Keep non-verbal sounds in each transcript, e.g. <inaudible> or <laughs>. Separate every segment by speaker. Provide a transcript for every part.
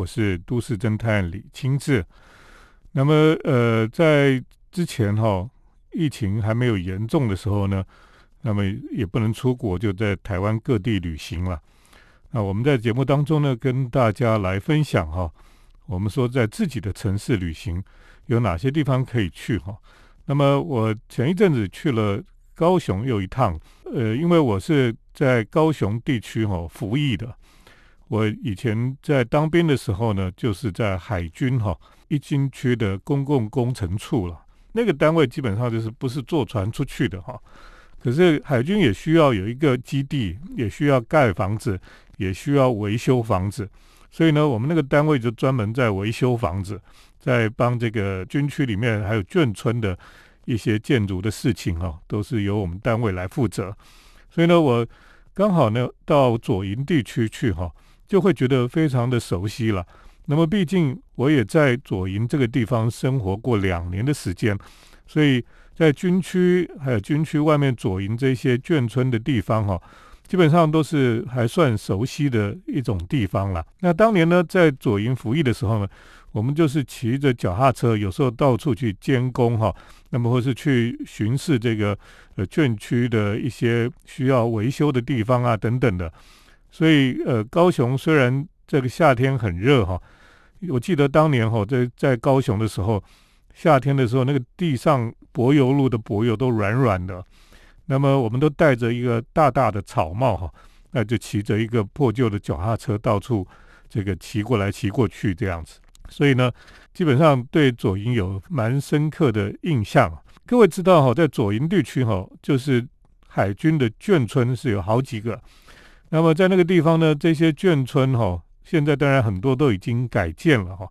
Speaker 1: 我是都市侦探李清志。那么，呃，在之前哈，疫情还没有严重的时候呢，那么也不能出国，就在台湾各地旅行了。那我们在节目当中呢，跟大家来分享哈，我们说在自己的城市旅行有哪些地方可以去哈。那么我前一阵子去了高雄又一趟，呃，因为我是在高雄地区哈服役的。我以前在当兵的时候呢，就是在海军哈一军区的公共工程处了。那个单位基本上就是不是坐船出去的哈。可是海军也需要有一个基地，也需要盖房子，也需要维修房子。所以呢，我们那个单位就专门在维修房子，在帮这个军区里面还有眷村的一些建筑的事情哈，都是由我们单位来负责。所以呢，我刚好呢到左营地区去哈。就会觉得非常的熟悉了。那么，毕竟我也在左营这个地方生活过两年的时间，所以在军区还有军区外面左营这些眷村的地方哈，基本上都是还算熟悉的一种地方了。那当年呢，在左营服役的时候呢，我们就是骑着脚踏车，有时候到处去监工哈，那么或是去巡视这个呃眷区的一些需要维修的地方啊等等的。所以，呃，高雄虽然这个夏天很热哈，我记得当年哈在在高雄的时候，夏天的时候那个地上柏油路的柏油都软软的，那么我们都戴着一个大大的草帽哈，那就骑着一个破旧的脚踏车到处这个骑过来骑过去这样子，所以呢，基本上对左营有蛮深刻的印象。各位知道哈，在左营地区哈，就是海军的眷村是有好几个。那么在那个地方呢，这些眷村哈，现在当然很多都已经改建了哈。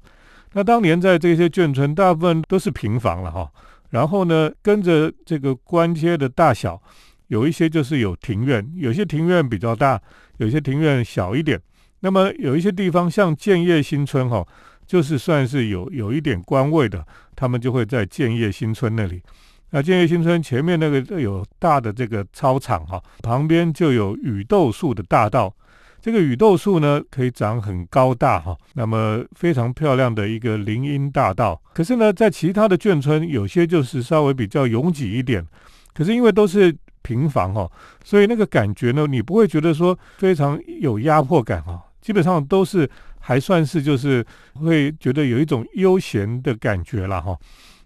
Speaker 1: 那当年在这些眷村，大部分都是平房了哈。然后呢，跟着这个官阶的大小，有一些就是有庭院，有些庭院比较大，有些庭院小一点。那么有一些地方像建业新村哈，就是算是有有一点官位的，他们就会在建业新村那里。那建业新村前面那个有大的这个操场哈，旁边就有雨豆树的大道。这个雨豆树呢，可以长很高大哈，那么非常漂亮的一个林荫大道。可是呢，在其他的眷村，有些就是稍微比较拥挤一点。可是因为都是平房哈，所以那个感觉呢，你不会觉得说非常有压迫感哈。基本上都是还算是就是会觉得有一种悠闲的感觉了哈。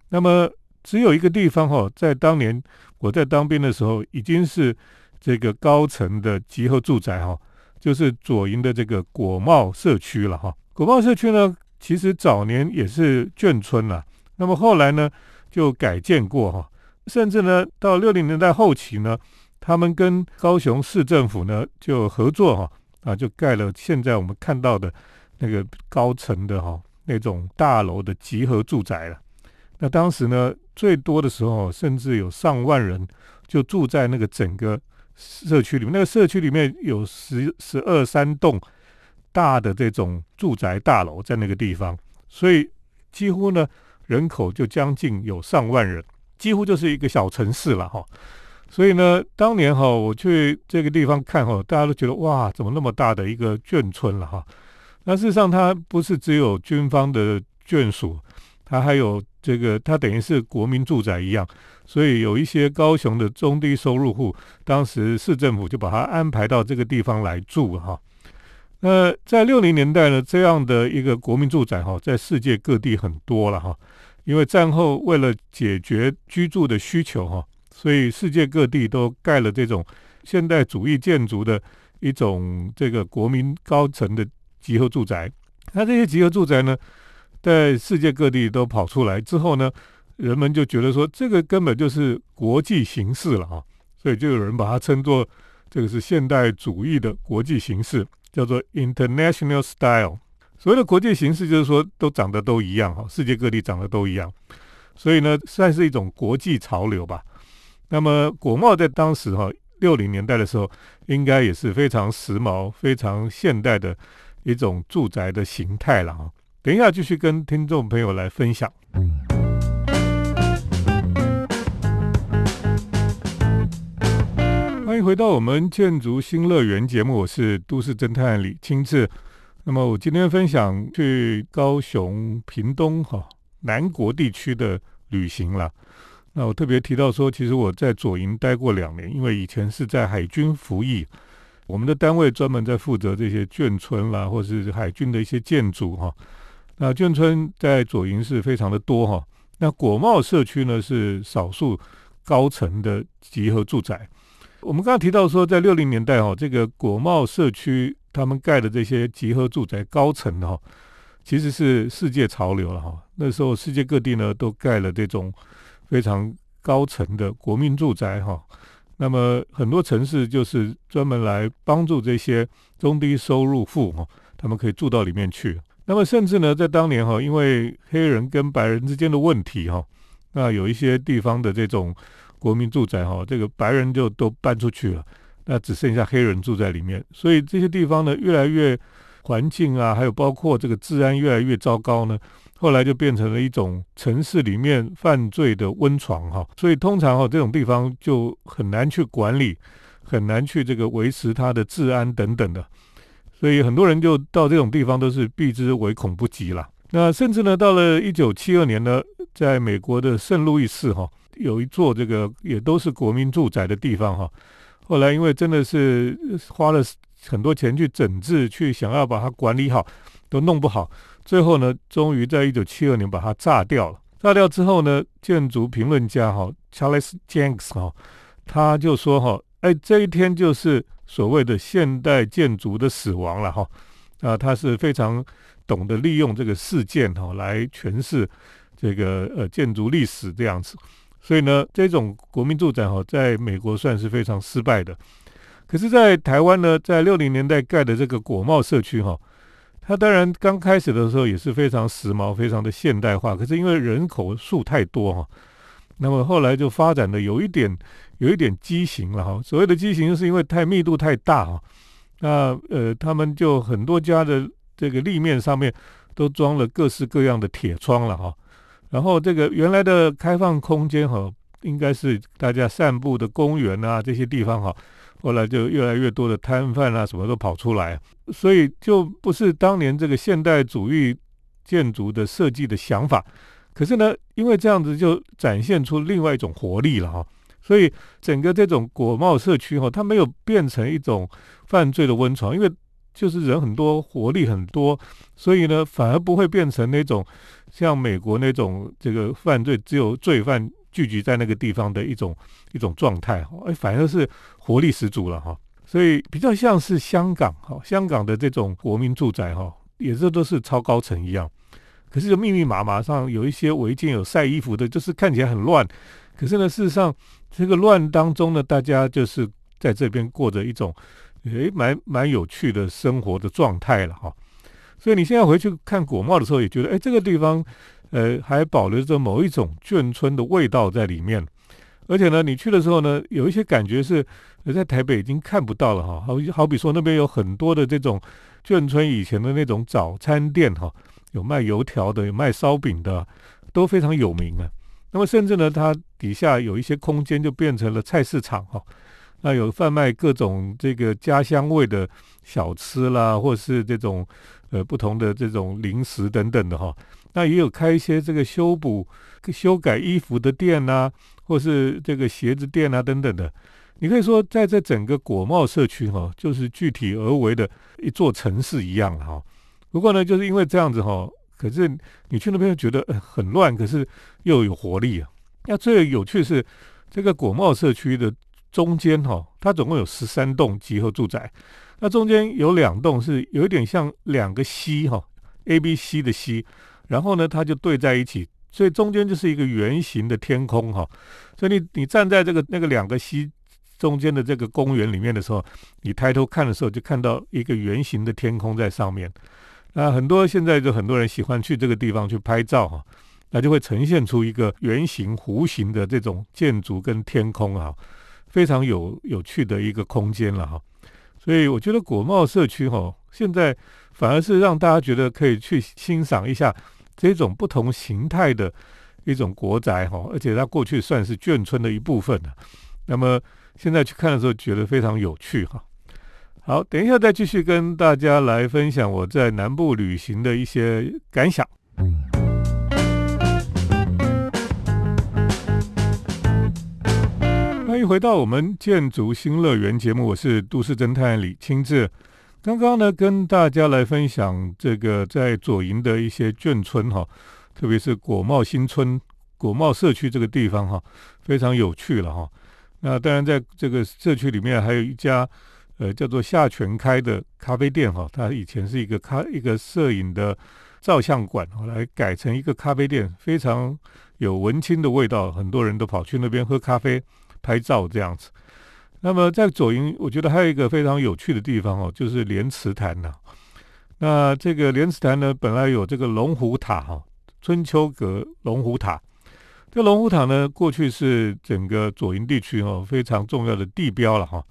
Speaker 1: 那么。只有一个地方哈，在当年我在当兵的时候，已经是这个高层的集合住宅哈，就是左营的这个果茂社区了哈。果茂社区呢，其实早年也是眷村了，那么后来呢就改建过哈，甚至呢到六零年代后期呢，他们跟高雄市政府呢就合作哈，啊就盖了现在我们看到的那个高层的哈那种大楼的集合住宅了。那当时呢，最多的时候，甚至有上万人就住在那个整个社区里面。那个社区里面有十十二三栋大的这种住宅大楼在那个地方，所以几乎呢人口就将近有上万人，几乎就是一个小城市了哈。所以呢，当年哈我去这个地方看哈，大家都觉得哇，怎么那么大的一个眷村了哈？那事实上，它不是只有军方的眷属。它还有这个，它等于是国民住宅一样，所以有一些高雄的中低收入户，当时市政府就把它安排到这个地方来住哈。那在六零年代呢，这样的一个国民住宅哈，在世界各地很多了哈。因为战后为了解决居住的需求哈，所以世界各地都盖了这种现代主义建筑的一种这个国民高层的集合住宅。那这些集合住宅呢？在世界各地都跑出来之后呢，人们就觉得说这个根本就是国际形式了啊，所以就有人把它称作这个是现代主义的国际形式，叫做 International Style。所谓的国际形式就是说都长得都一样哈，世界各地长得都一样，所以呢算是一种国际潮流吧。那么国贸在当时哈六零年代的时候，应该也是非常时髦、非常现代的一种住宅的形态了哈。等一下，继续跟听众朋友来分享。欢迎回到我们建筑新乐园节目，我是都市侦探李清志。那么我今天分享去高雄屏东哈南国地区的旅行了。那我特别提到说，其实我在左营待过两年，因为以前是在海军服役，我们的单位专门在负责这些眷村啦，或是海军的一些建筑哈。那眷村在左营是非常的多哈。那国贸社区呢是少数高层的集合住宅。我们刚刚提到说，在六零年代哈，这个国贸社区他们盖的这些集合住宅高层的哈，其实是世界潮流了哈。那时候世界各地呢都盖了这种。非常高层的国民住宅哈，那么很多城市就是专门来帮助这些中低收入户哈，他们可以住到里面去。那么甚至呢，在当年哈，因为黑人跟白人之间的问题哈，那有一些地方的这种国民住宅哈，这个白人就都搬出去了，那只剩下黑人住在里面，所以这些地方呢，越来越环境啊，还有包括这个治安越来越糟糕呢。后来就变成了一种城市里面犯罪的温床哈，所以通常哈这种地方就很难去管理，很难去这个维持它的治安等等的，所以很多人就到这种地方都是避之唯恐不及了。那甚至呢，到了一九七二年呢，在美国的圣路易市哈，有一座这个也都是国民住宅的地方哈，后来因为真的是花了很多钱去整治，去想要把它管理好，都弄不好。最后呢，终于在一九七二年把它炸掉了。炸掉之后呢，建筑评论家哈，Charles Jenks 哈，他就说哈，哎，这一天就是所谓的现代建筑的死亡了哈。啊，他是非常懂得利用这个事件哈来诠释这个呃建筑历史这样子。所以呢，这种国民住宅哈，在美国算是非常失败的。可是，在台湾呢，在六零年代盖的这个国贸社区哈。它当然刚开始的时候也是非常时髦、非常的现代化，可是因为人口数太多哈，那么后来就发展的有一点、有一点畸形了哈。所谓的畸形，就是因为太密度太大哈。那呃，他们就很多家的这个立面上面都装了各式各样的铁窗了哈。然后这个原来的开放空间哈，应该是大家散步的公园啊这些地方哈。后来就越来越多的摊贩啊，什么都跑出来，所以就不是当年这个现代主义建筑的设计的想法。可是呢，因为这样子就展现出另外一种活力了哈。所以整个这种国贸社区哈，它没有变成一种犯罪的温床，因为就是人很多，活力很多，所以呢，反而不会变成那种像美国那种这个犯罪只有罪犯。聚集在那个地方的一种一种状态哈，哎，反而是活力十足了哈。所以比较像是香港哈，香港的这种国民住宅哈，也是都是超高层一样。可是就密密麻麻上有一些违建有晒衣服的，就是看起来很乱。可是呢，事实上这个乱当中呢，大家就是在这边过着一种诶蛮蛮有趣的生活的状态了哈。所以你现在回去看国贸的时候，也觉得哎这个地方。呃，还保留着某一种眷村的味道在里面，而且呢，你去的时候呢，有一些感觉是呃在台北已经看不到了哈。好，好比说那边有很多的这种眷村以前的那种早餐店哈，有卖油条的，有卖烧饼的，都非常有名啊。那么甚至呢，它底下有一些空间就变成了菜市场哈，那有贩卖各种这个家乡味的小吃啦，或是这种呃不同的这种零食等等的哈。那也有开一些这个修补、修改衣服的店呐，或是这个鞋子店啊等等的。你可以说，在这整个国贸社区哈，就是具体而为的一座城市一样哈。不过呢，就是因为这样子哈，可是你去那边觉得很乱，可是又有活力啊。那最有趣是这个国贸社区的中间哈，它总共有十三栋集合住宅，那中间有两栋是有一点像两个溪哈，A、B、C 的溪。然后呢，它就对在一起，所以中间就是一个圆形的天空哈。所以你你站在这个那个两个溪中间的这个公园里面的时候，你抬头看的时候，就看到一个圆形的天空在上面。那很多现在就很多人喜欢去这个地方去拍照哈，那就会呈现出一个圆形弧形的这种建筑跟天空啊，非常有有趣的一个空间了哈。所以我觉得国贸社区哈，现在反而是让大家觉得可以去欣赏一下。这种不同形态的一种国宅哈，而且它过去算是眷村的一部分的。那么现在去看的时候，觉得非常有趣哈。好，等一下再继续跟大家来分享我在南部旅行的一些感想。欢迎回到我们建筑新乐园节目，我是都市侦探李清志。刚刚呢，跟大家来分享这个在左营的一些眷村哈，特别是果茂新村、果茂社区这个地方哈，非常有趣了哈。那当然，在这个社区里面还有一家呃叫做夏全开的咖啡店哈，它以前是一个咖一个摄影的照相馆，后来改成一个咖啡店，非常有文青的味道，很多人都跑去那边喝咖啡。拍照这样子，那么在左营，我觉得还有一个非常有趣的地方哦，就是莲池潭呐。那这个莲池潭呢，本来有这个龙虎塔哈，春秋阁龙虎塔。这龙虎塔呢，过去是整个左营地区哦非常重要的地标了哈。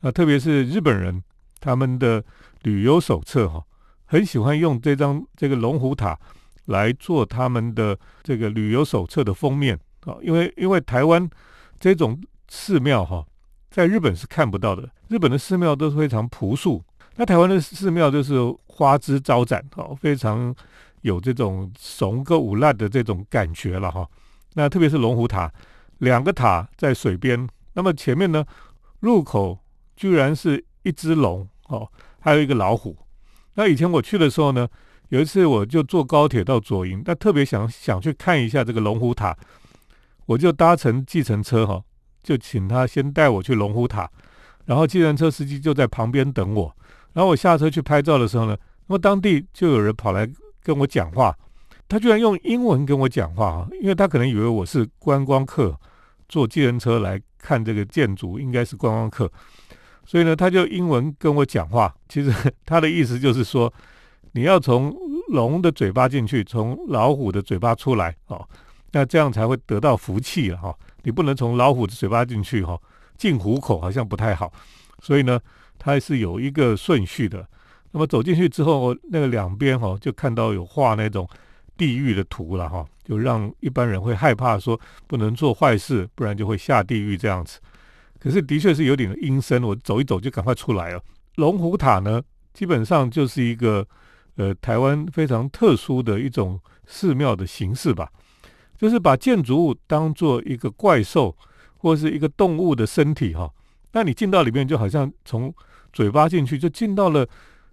Speaker 1: 那特别是日本人他们的旅游手册哈，很喜欢用这张这个龙虎塔来做他们的这个旅游手册的封面啊，因为因为台湾。这种寺庙哈，在日本是看不到的。日本的寺庙都是非常朴素，那台湾的寺庙就是花枝招展，哈，非常有这种雄歌舞烂的这种感觉了哈。那特别是龙虎塔，两个塔在水边，那么前面呢，入口居然是一只龙哦，还有一个老虎。那以前我去的时候呢，有一次我就坐高铁到左营，那特别想想去看一下这个龙虎塔。我就搭乘计程车哈，就请他先带我去龙虎塔，然后计程车司机就在旁边等我。然后我下车去拍照的时候呢，那么当地就有人跑来跟我讲话，他居然用英文跟我讲话啊，因为他可能以为我是观光客，坐计程车来看这个建筑，应该是观光客，所以呢，他就英文跟我讲话。其实 <laughs> 他的意思就是说，你要从龙的嘴巴进去，从老虎的嘴巴出来哦。那这样才会得到福气了哈，你不能从老虎的嘴巴进去哈，进虎口好像不太好，所以呢，它是有一个顺序的。那么走进去之后，那个两边哈就看到有画那种地狱的图了哈，就让一般人会害怕说不能做坏事，不然就会下地狱这样子。可是的确是有点阴森，我走一走就赶快出来了。龙虎塔呢，基本上就是一个呃台湾非常特殊的一种寺庙的形式吧。就是把建筑物当做一个怪兽或是一个动物的身体哈，那你进到里面就好像从嘴巴进去，就进到了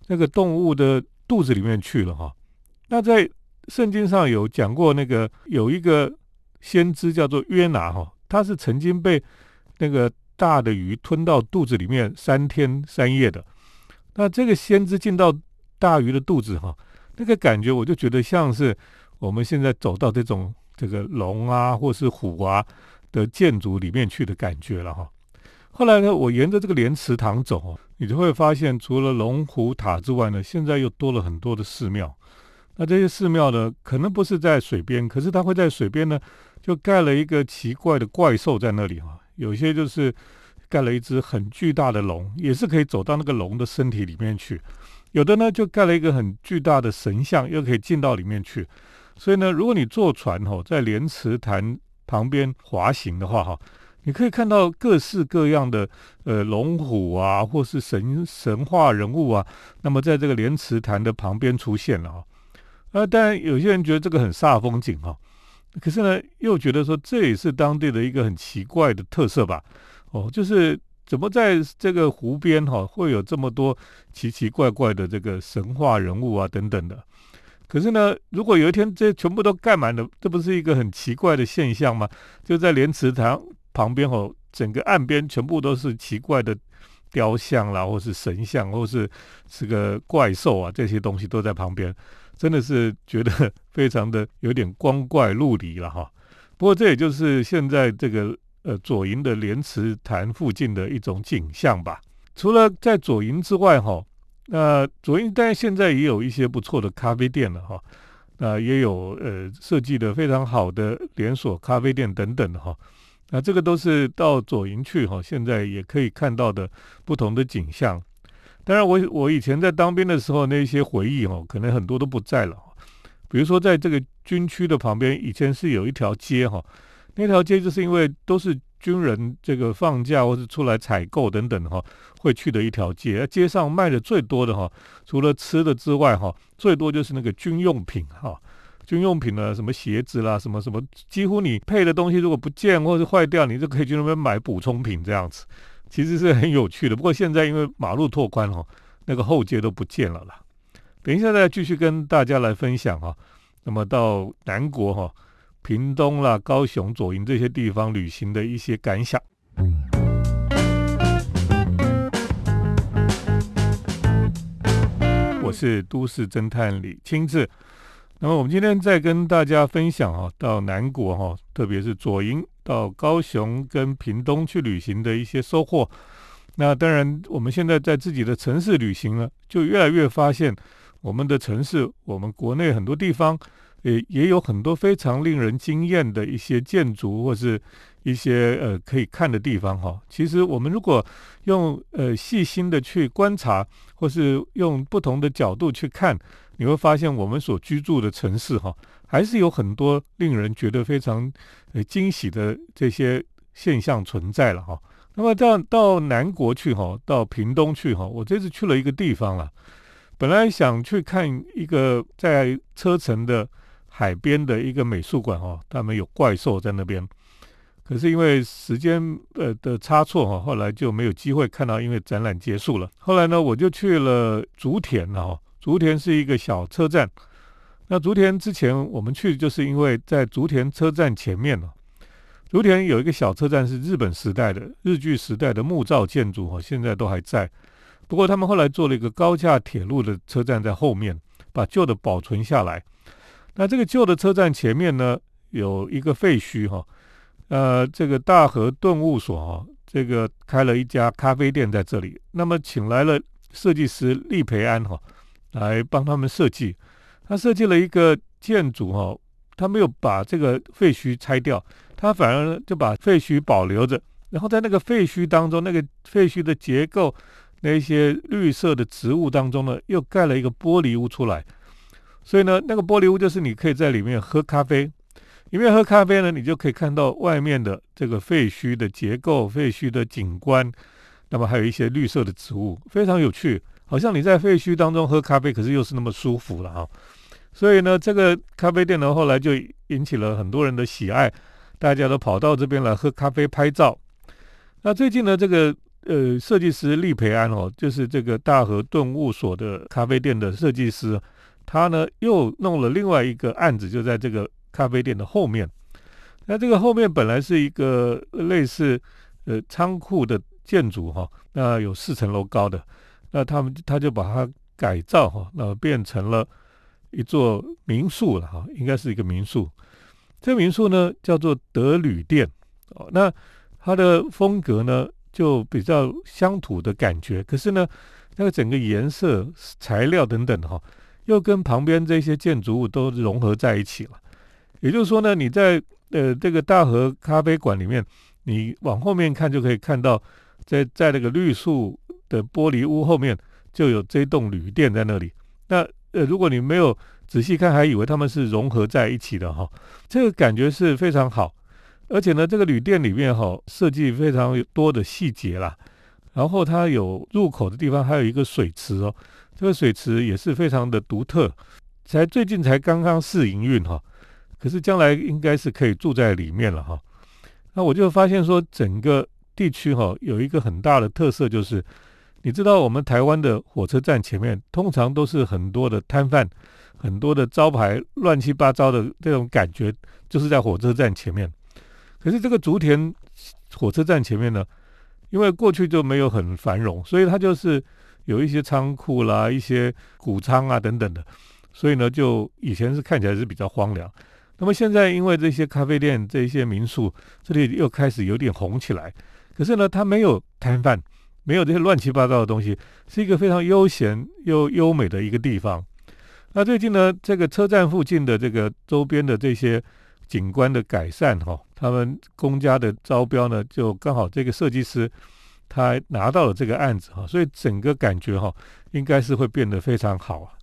Speaker 1: 那个动物的肚子里面去了哈。那在圣经上有讲过，那个有一个先知叫做约拿哈，他是曾经被那个大的鱼吞到肚子里面三天三夜的。那这个先知进到大鱼的肚子哈，那个感觉我就觉得像是我们现在走到这种。这个龙啊，或是虎啊的建筑里面去的感觉了哈。后来呢，我沿着这个莲池塘走，你就会发现，除了龙虎塔之外呢，现在又多了很多的寺庙。那这些寺庙呢，可能不是在水边，可是它会在水边呢，就盖了一个奇怪的怪兽在那里哈。有些就是盖了一只很巨大的龙，也是可以走到那个龙的身体里面去；有的呢，就盖了一个很巨大的神像，又可以进到里面去。所以呢，如果你坐船哈，在莲池潭旁边滑行的话哈，你可以看到各式各样的呃龙虎啊，或是神神话人物啊，那么在这个莲池潭的旁边出现了哈。呃，当然有些人觉得这个很煞风景哈，可是呢，又觉得说这也是当地的一个很奇怪的特色吧。哦，就是怎么在这个湖边哈，会有这么多奇奇怪怪的这个神话人物啊等等的。可是呢，如果有一天这全部都盖满了，这不是一个很奇怪的现象吗？就在莲池塘旁边哦，整个岸边全部都是奇怪的雕像啦，或是神像，或是是个怪兽啊，这些东西都在旁边，真的是觉得非常的有点光怪陆离了哈。<laughs> 不过这也就是现在这个呃左营的莲池潭附近的一种景象吧。除了在左营之外哈。那左营当然现在也有一些不错的咖啡店了哈，那也有呃设计的非常好的连锁咖啡店等等的哈，那这个都是到左营去哈，现在也可以看到的不同的景象。当然我我以前在当兵的时候那些回忆哈，可能很多都不在了。比如说在这个军区的旁边，以前是有一条街哈，那条街就是因为都是军人这个放假或是出来采购等等哈，会去的一条街。街上卖的最多的哈，除了吃的之外哈，最多就是那个军用品哈。军用品呢，什么鞋子啦，什么什么，几乎你配的东西如果不见或者是坏掉，你就可以去那边买补充品这样子。其实是很有趣的。不过现在因为马路拓宽哈，那个后街都不见了啦。等一下再继续跟大家来分享哈。那么到南国哈。屏东啦、高雄、左营这些地方旅行的一些感想。我是都市侦探李清志。那么我们今天再跟大家分享哈，到南国哈，特别是左营到高雄跟屏东去旅行的一些收获。那当然，我们现在在自己的城市旅行呢，就越来越发现我们的城市，我们国内很多地方。也也有很多非常令人惊艳的一些建筑，或是一些呃可以看的地方哈。其实我们如果用呃细心的去观察，或是用不同的角度去看，你会发现我们所居住的城市哈，还是有很多令人觉得非常呃惊喜的这些现象存在了哈。那么到到南国去哈，到屏东去哈，我这次去了一个地方了，本来想去看一个在车城的。海边的一个美术馆哈，他们有怪兽在那边，可是因为时间呃的差错哈，后来就没有机会看到，因为展览结束了。后来呢，我就去了竹田了哈，竹田是一个小车站。那竹田之前我们去，就是因为在竹田车站前面呢，竹田有一个小车站是日本时代的日据时代的木造建筑哈，现在都还在。不过他们后来做了一个高架铁路的车站在后面，把旧的保存下来。那这个旧的车站前面呢，有一个废墟哈，呃，这个大和顿悟所哈，这个开了一家咖啡店在这里。那么请来了设计师利培安哈，来帮他们设计。他设计了一个建筑哈，他没有把这个废墟拆掉，他反而就把废墟保留着，然后在那个废墟当中，那个废墟的结构，那些绿色的植物当中呢，又盖了一个玻璃屋出来。所以呢，那个玻璃屋就是你可以在里面喝咖啡，里面喝咖啡呢，你就可以看到外面的这个废墟的结构、废墟的景观，那么还有一些绿色的植物，非常有趣，好像你在废墟当中喝咖啡，可是又是那么舒服了哈。所以呢，这个咖啡店呢，后来就引起了很多人的喜爱，大家都跑到这边来喝咖啡、拍照。那最近呢，这个呃设计师利培安哦，就是这个大和顿悟所的咖啡店的设计师。他呢又弄了另外一个案子，就在这个咖啡店的后面。那这个后面本来是一个类似呃仓库的建筑哈，那有四层楼高的。那他们他就把它改造哈，那变成了一座民宿了哈，应该是一个民宿。这个民宿呢叫做德旅店哦，那它的风格呢就比较乡土的感觉，可是呢那个整个颜色、材料等等哈。又跟旁边这些建筑物都融合在一起了，也就是说呢，你在呃这个大和咖啡馆里面，你往后面看就可以看到，在在那个绿树的玻璃屋后面就有这栋旅店在那里。那呃如果你没有仔细看，还以为他们是融合在一起的哈，这个感觉是非常好。而且呢，这个旅店里面哈设计非常多的细节啦，然后它有入口的地方还有一个水池哦。这个水池也是非常的独特，才最近才刚刚试营运哈，可是将来应该是可以住在里面了哈。那我就发现说，整个地区哈有一个很大的特色，就是你知道我们台湾的火车站前面通常都是很多的摊贩，很多的招牌乱七八糟的这种感觉，就是在火车站前面。可是这个竹田火车站前面呢，因为过去就没有很繁荣，所以它就是。有一些仓库啦，一些谷仓啊等等的，所以呢，就以前是看起来是比较荒凉。那么现在因为这些咖啡店、这些民宿，这里又开始有点红起来。可是呢，它没有摊贩，没有这些乱七八糟的东西，是一个非常悠闲又优美的一个地方。那最近呢，这个车站附近的这个周边的这些景观的改善，哈，他们公家的招标呢，就刚好这个设计师。他拿到了这个案子哈，所以整个感觉哈，应该是会变得非常好啊。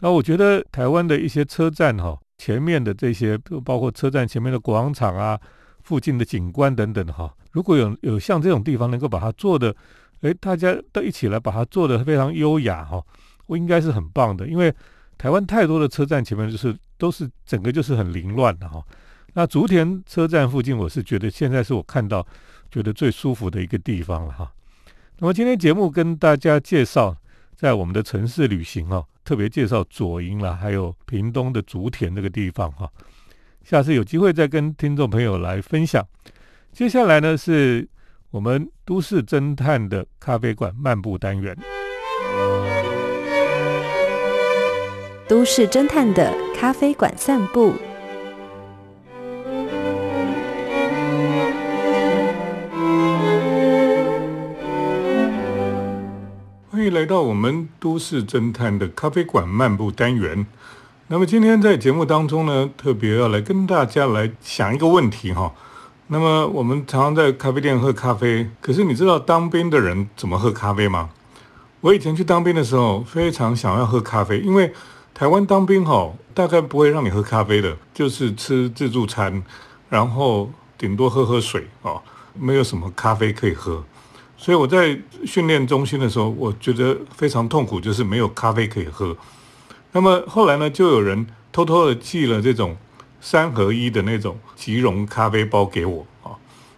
Speaker 1: 那我觉得台湾的一些车站哈，前面的这些包括车站前面的广场啊、附近的景观等等哈。如果有有像这种地方能够把它做的，诶，大家都一起来把它做的非常优雅哈，我应该是很棒的。因为台湾太多的车站前面就是都是整个就是很凌乱的哈。那竹田车站附近，我是觉得现在是我看到觉得最舒服的一个地方了哈。那么今天节目跟大家介绍在我们的城市旅行哦，特别介绍左营啦，还有屏东的竹田这个地方哈。下次有机会再跟听众朋友来分享。接下来呢，是我们都市侦探的咖啡馆漫步单元。
Speaker 2: 都市侦探的咖啡馆散步。
Speaker 1: 欢迎来到我们都市侦探的咖啡馆漫步单元。那么今天在节目当中呢，特别要来跟大家来想一个问题哈。那么我们常常在咖啡店喝咖啡，可是你知道当兵的人怎么喝咖啡吗？我以前去当兵的时候，非常想要喝咖啡，因为台湾当兵哈，大概不会让你喝咖啡的，就是吃自助餐，然后顶多喝喝水哦，没有什么咖啡可以喝。所以我在训练中心的时候，我觉得非常痛苦，就是没有咖啡可以喝。那么后来呢，就有人偷偷的寄了这种三合一的那种即溶咖啡包给我啊。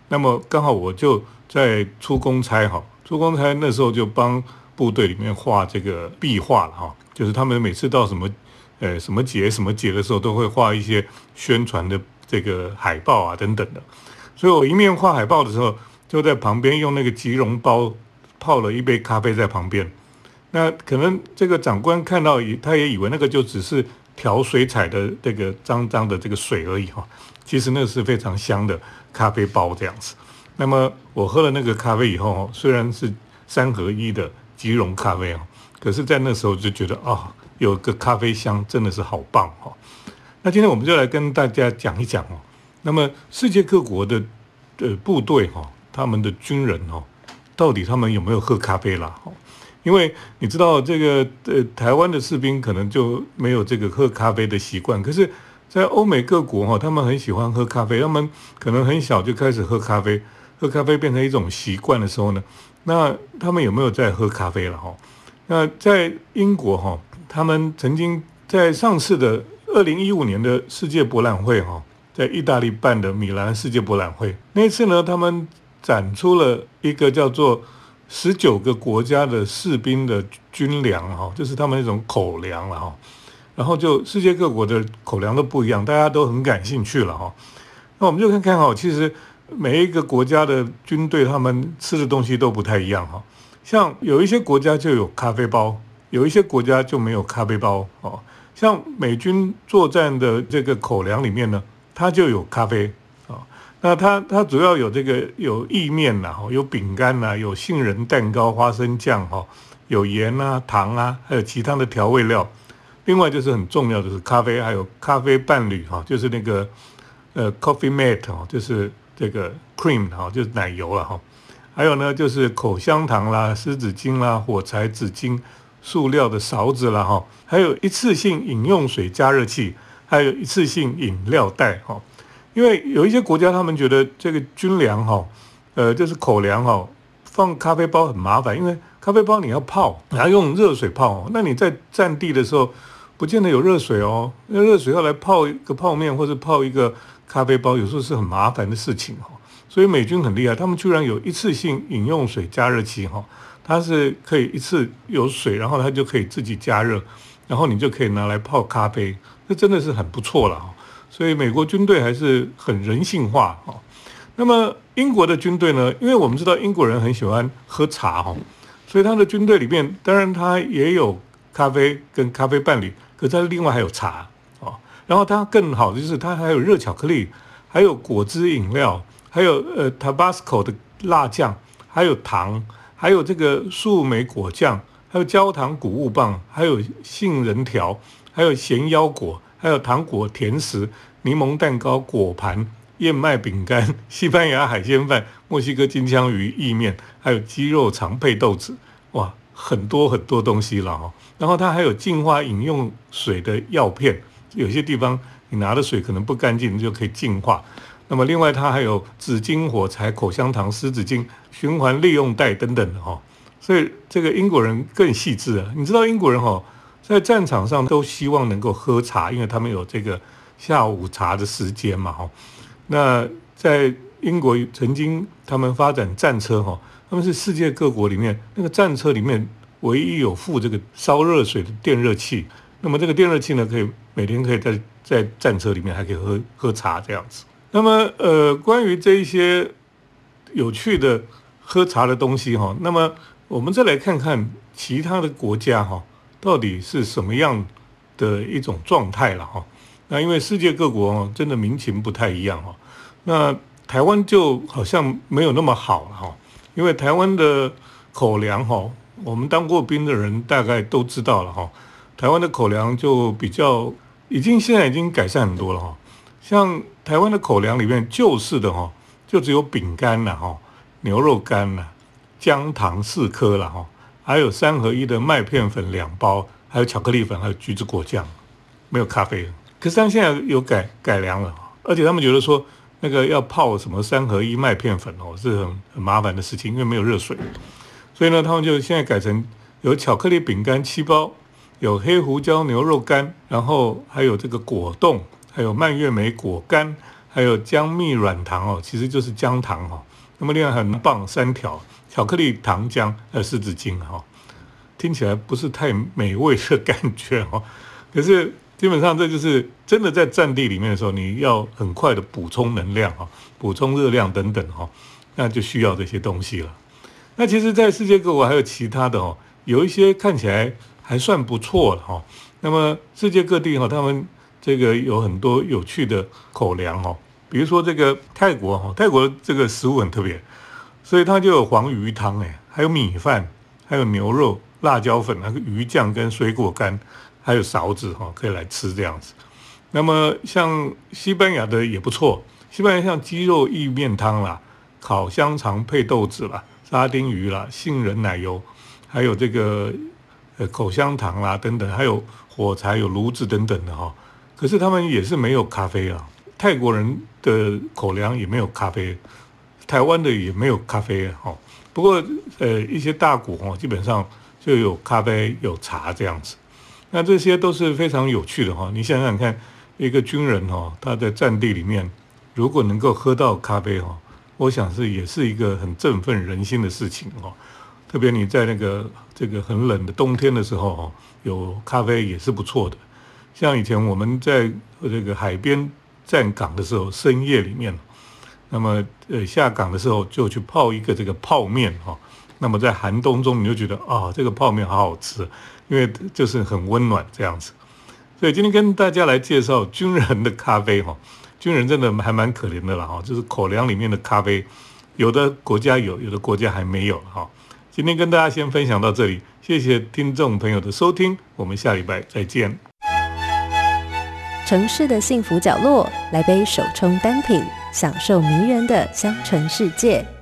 Speaker 1: 那么刚好我就在出公差哈，出公差那时候就帮部队里面画这个壁画了哈，就是他们每次到什么呃什么节什么节的时候，都会画一些宣传的这个海报啊等等的。所以我一面画海报的时候。就在旁边用那个即溶包泡了一杯咖啡在旁边，那可能这个长官看到也他也以为那个就只是调水彩的这个脏脏的这个水而已哈，其实那是非常香的咖啡包这样子。那么我喝了那个咖啡以后，虽然是三合一的即溶咖啡哦，可是在那时候就觉得啊，有个咖啡香真的是好棒哈。那今天我们就来跟大家讲一讲哦，那么世界各国的呃部队哈。他们的军人哦，到底他们有没有喝咖啡啦？因为你知道这个呃，台湾的士兵可能就没有这个喝咖啡的习惯，可是，在欧美各国哈，他们很喜欢喝咖啡，他们可能很小就开始喝咖啡，喝咖啡变成一种习惯的时候呢，那他们有没有在喝咖啡了？哈，那在英国哈，他们曾经在上次的二零一五年的世界博览会哈，在意大利办的米兰世界博览会那次呢，他们。展出了一个叫做十九个国家的士兵的军粮哈，就是他们那种口粮了哈。然后就世界各国的口粮都不一样，大家都很感兴趣了哈。那我们就看看哈，其实每一个国家的军队他们吃的东西都不太一样哈。像有一些国家就有咖啡包，有一些国家就没有咖啡包哦。像美军作战的这个口粮里面呢，它就有咖啡。那它它主要有这个有意面呐，有饼干呐，有杏仁蛋糕、花生酱哈，有盐啊、糖啊，还有其他的调味料。另外就是很重要的是咖啡，还有咖啡伴侣哈，就是那个呃 coffee mate 哈，就是这个 cream 哈，就是奶油了哈。还有呢就是口香糖啦、湿纸巾啦、火柴纸巾、塑料的勺子啦哈，还有一次性饮用水加热器，还有一次性饮料袋哈。因为有一些国家，他们觉得这个军粮哈，呃，就是口粮哈，放咖啡包很麻烦，因为咖啡包你要泡，你要用热水泡，那你在战地的时候，不见得有热水哦，那热水要来泡一个泡面或者泡一个咖啡包，有时候是很麻烦的事情哈。所以美军很厉害，他们居然有一次性饮用水加热器哈，它是可以一次有水，然后它就可以自己加热，然后你就可以拿来泡咖啡，这真的是很不错了哈。所以美国军队还是很人性化哈。那么英国的军队呢？因为我们知道英国人很喜欢喝茶哈，所以他的军队里面当然他也有咖啡跟咖啡伴侣，可他另外还有茶啊。然后他更好的就是他还有热巧克力，还有果汁饮料，还有呃 Tabasco 的辣酱，还有糖，还有这个树莓果酱，还有焦糖谷物棒，还有杏仁条，还有咸腰果。还有糖果、甜食、柠檬蛋糕、果盘、燕麦饼干、<laughs> 西班牙海鲜饭、墨西哥金枪鱼意面，还有鸡肉肠配豆子，哇，很多很多东西了哈。然后它还有净化饮用水的药片，有些地方你拿的水可能不干净，你就可以净化。那么另外它还有纸巾、火柴、口香糖、湿纸巾、循环利用袋等等的哈。所以这个英国人更细致啊！你知道英国人哈，在战场上都希望能够喝茶，因为他们有这个下午茶的时间嘛哈。那在英国曾经他们发展战车哈，他们是世界各国里面那个战车里面唯一有附这个烧热水的电热器。那么这个电热器呢，可以每天可以在在战车里面还可以喝喝茶这样子。那么呃，关于这一些有趣的喝茶的东西哈，那么我们再来看看其他的国家哈，到底是什么样的一种状态了哈。那因为世界各国真的民情不太一样哈。那台湾就好像没有那么好了哈，因为台湾的口粮哈，我们当过兵的人大概都知道了哈。台湾的口粮就比较，已经现在已经改善很多了哈。像台湾的口粮里面旧式的哈，就只有饼干了哈，牛肉干了，姜糖四颗了哈，还有三合一的麦片粉两包，还有巧克力粉，还有橘子果酱，没有咖啡。可是他们现在有改改良了，而且他们觉得说那个要泡什么三合一麦片粉哦，是很很麻烦的事情，因为没有热水，所以呢，他们就现在改成有巧克力饼干七包。有黑胡椒牛肉干，然后还有这个果冻，还有蔓越莓果干，还有姜蜜软糖哦，其实就是姜糖哈。那么另外很棒三条巧克力糖浆呃湿纸巾哈，听起来不是太美味的感觉哈。可是基本上这就是真的在战地里面的时候，你要很快的补充能量哈，补充热量等等哈，那就需要这些东西了。那其实，在世界各国还有其他的哦，有一些看起来。还算不错了哈。那么世界各地哈，他们这个有很多有趣的口粮哈。比如说这个泰国哈，泰国这个食物很特别，所以它就有黄鱼汤哎，还有米饭，还有牛肉、辣椒粉、那个鱼酱跟水果干，还有勺子哈，可以来吃这样子。那么像西班牙的也不错，西班牙像鸡肉意面汤啦，烤香肠配豆子啦，沙丁鱼啦，杏仁奶油，还有这个。呃，口香糖啦，等等，还有火柴、有炉子等等的哈。可是他们也是没有咖啡啊。泰国人的口粮也没有咖啡，台湾的也没有咖啡哈。不过呃，一些大国哈，基本上就有咖啡、有茶这样子。那这些都是非常有趣的哈。你想想看，一个军人哈，他在战地里面如果能够喝到咖啡哈，我想是也是一个很振奋人心的事情哈。特别你在那个这个很冷的冬天的时候，哈，有咖啡也是不错的。像以前我们在这个海边站岗的时候，深夜里面，那么呃下岗的时候就去泡一个这个泡面，哈。那么在寒冬中，你就觉得啊，这个泡面好好吃，因为就是很温暖这样子。所以今天跟大家来介绍军人的咖啡，哈，军人真的还蛮可怜的了，哈，就是口粮里面的咖啡，有的国家有，有的国家还没有，哈。今天跟大家先分享到这里，谢谢听众朋友的收听，我们下礼拜再见。
Speaker 2: 城市的幸福角落，来杯手冲单品，享受迷人的香醇世界。